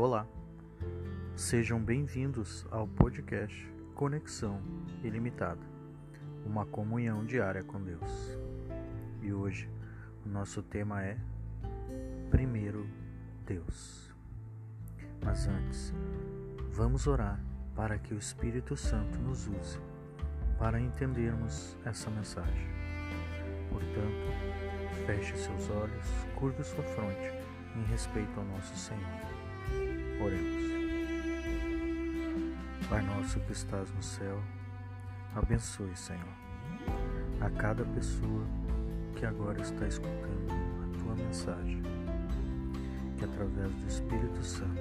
Olá, sejam bem-vindos ao podcast Conexão Ilimitada, uma comunhão diária com Deus. E hoje o nosso tema é Primeiro Deus. Mas antes, vamos orar para que o Espírito Santo nos use para entendermos essa mensagem. Portanto, feche seus olhos, curve sua fronte em respeito ao nosso Senhor. Oremos. Pai nosso que estás no céu, abençoe, Senhor, a cada pessoa que agora está escutando a tua mensagem, que através do Espírito Santo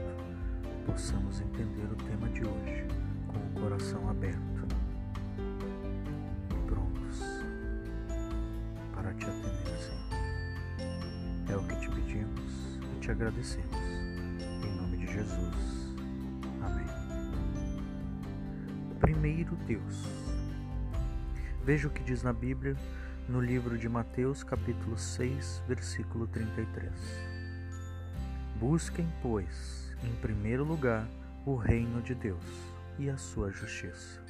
possamos entender o tema de hoje com o coração aberto e prontos para te atender, Senhor. É o que te pedimos e te agradecemos. Jesus. Amém. Primeiro Deus. Veja o que diz na Bíblia, no livro de Mateus, capítulo 6, versículo 33. Busquem, pois, em primeiro lugar o reino de Deus e a sua justiça,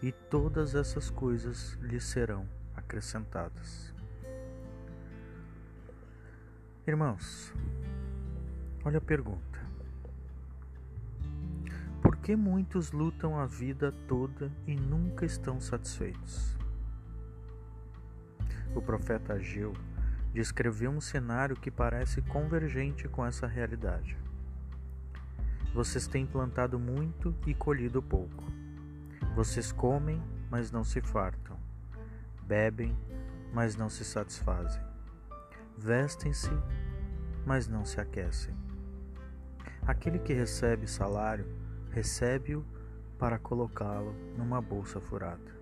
e todas essas coisas lhes serão acrescentadas. Irmãos, olha a pergunta que muitos lutam a vida toda e nunca estão satisfeitos? O profeta Ageu descreveu um cenário que parece convergente com essa realidade. Vocês têm plantado muito e colhido pouco. Vocês comem, mas não se fartam. Bebem, mas não se satisfazem. Vestem-se, mas não se aquecem. Aquele que recebe salário recebe-o para colocá-lo numa bolsa furada.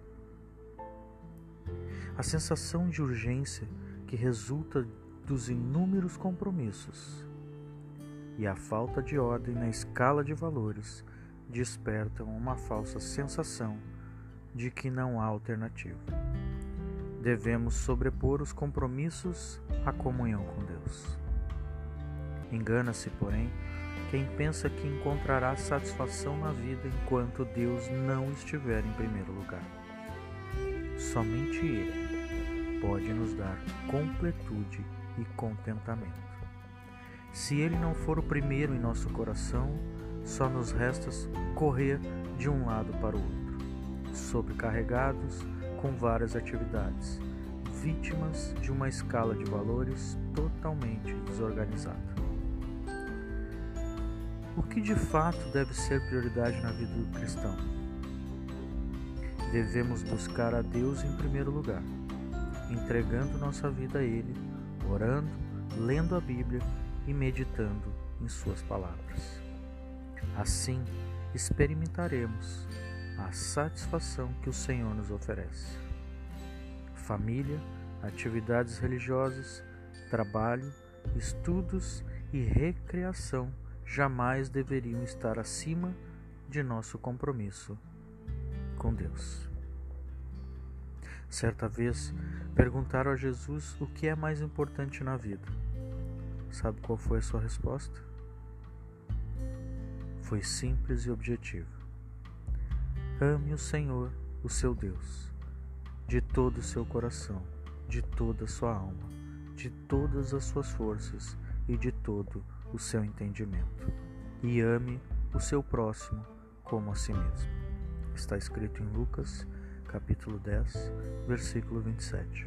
A sensação de urgência que resulta dos inúmeros compromissos e a falta de ordem na escala de valores despertam uma falsa sensação de que não há alternativa. Devemos sobrepor os compromissos à comunhão com Deus. Engana-se, porém, quem pensa que encontrará satisfação na vida enquanto Deus não estiver em primeiro lugar. Somente Ele pode nos dar completude e contentamento. Se Ele não for o primeiro em nosso coração, só nos resta correr de um lado para o outro, sobrecarregados com várias atividades, vítimas de uma escala de valores totalmente desorganizada. O que de fato deve ser prioridade na vida do cristão? Devemos buscar a Deus em primeiro lugar, entregando nossa vida a Ele, orando, lendo a Bíblia e meditando em Suas palavras. Assim, experimentaremos a satisfação que o Senhor nos oferece. Família, atividades religiosas, trabalho, estudos e recreação jamais deveriam estar acima de nosso compromisso com Deus. Certa vez perguntaram a Jesus o que é mais importante na vida. Sabe qual foi a sua resposta? Foi simples e objetiva. Ame o Senhor, o seu Deus, de todo o seu coração, de toda a sua alma, de todas as suas forças e de todo o seu entendimento, e ame o seu próximo como a si mesmo. Está escrito em Lucas, capítulo 10, versículo 27.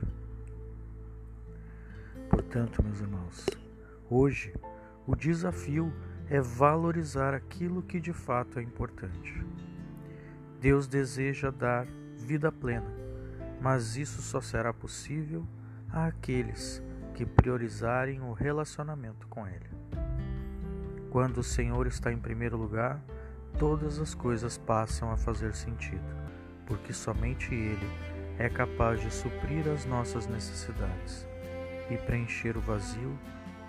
Portanto, meus irmãos, hoje o desafio é valorizar aquilo que de fato é importante. Deus deseja dar vida plena, mas isso só será possível àqueles que priorizarem o relacionamento com Ele. Quando o Senhor está em primeiro lugar, todas as coisas passam a fazer sentido, porque somente Ele é capaz de suprir as nossas necessidades e preencher o vazio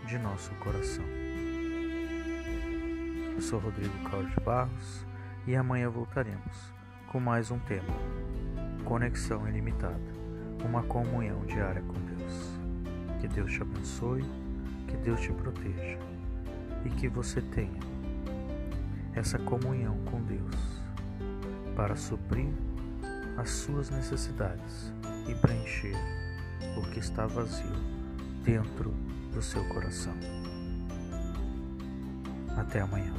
de nosso coração. Eu sou Rodrigo Cláudio Barros e amanhã voltaremos com mais um tema: Conexão Ilimitada uma comunhão diária com Deus. Que Deus te abençoe, que Deus te proteja e que você tenha essa comunhão com Deus para suprir as suas necessidades e preencher o que está vazio dentro do seu coração. Até amanhã.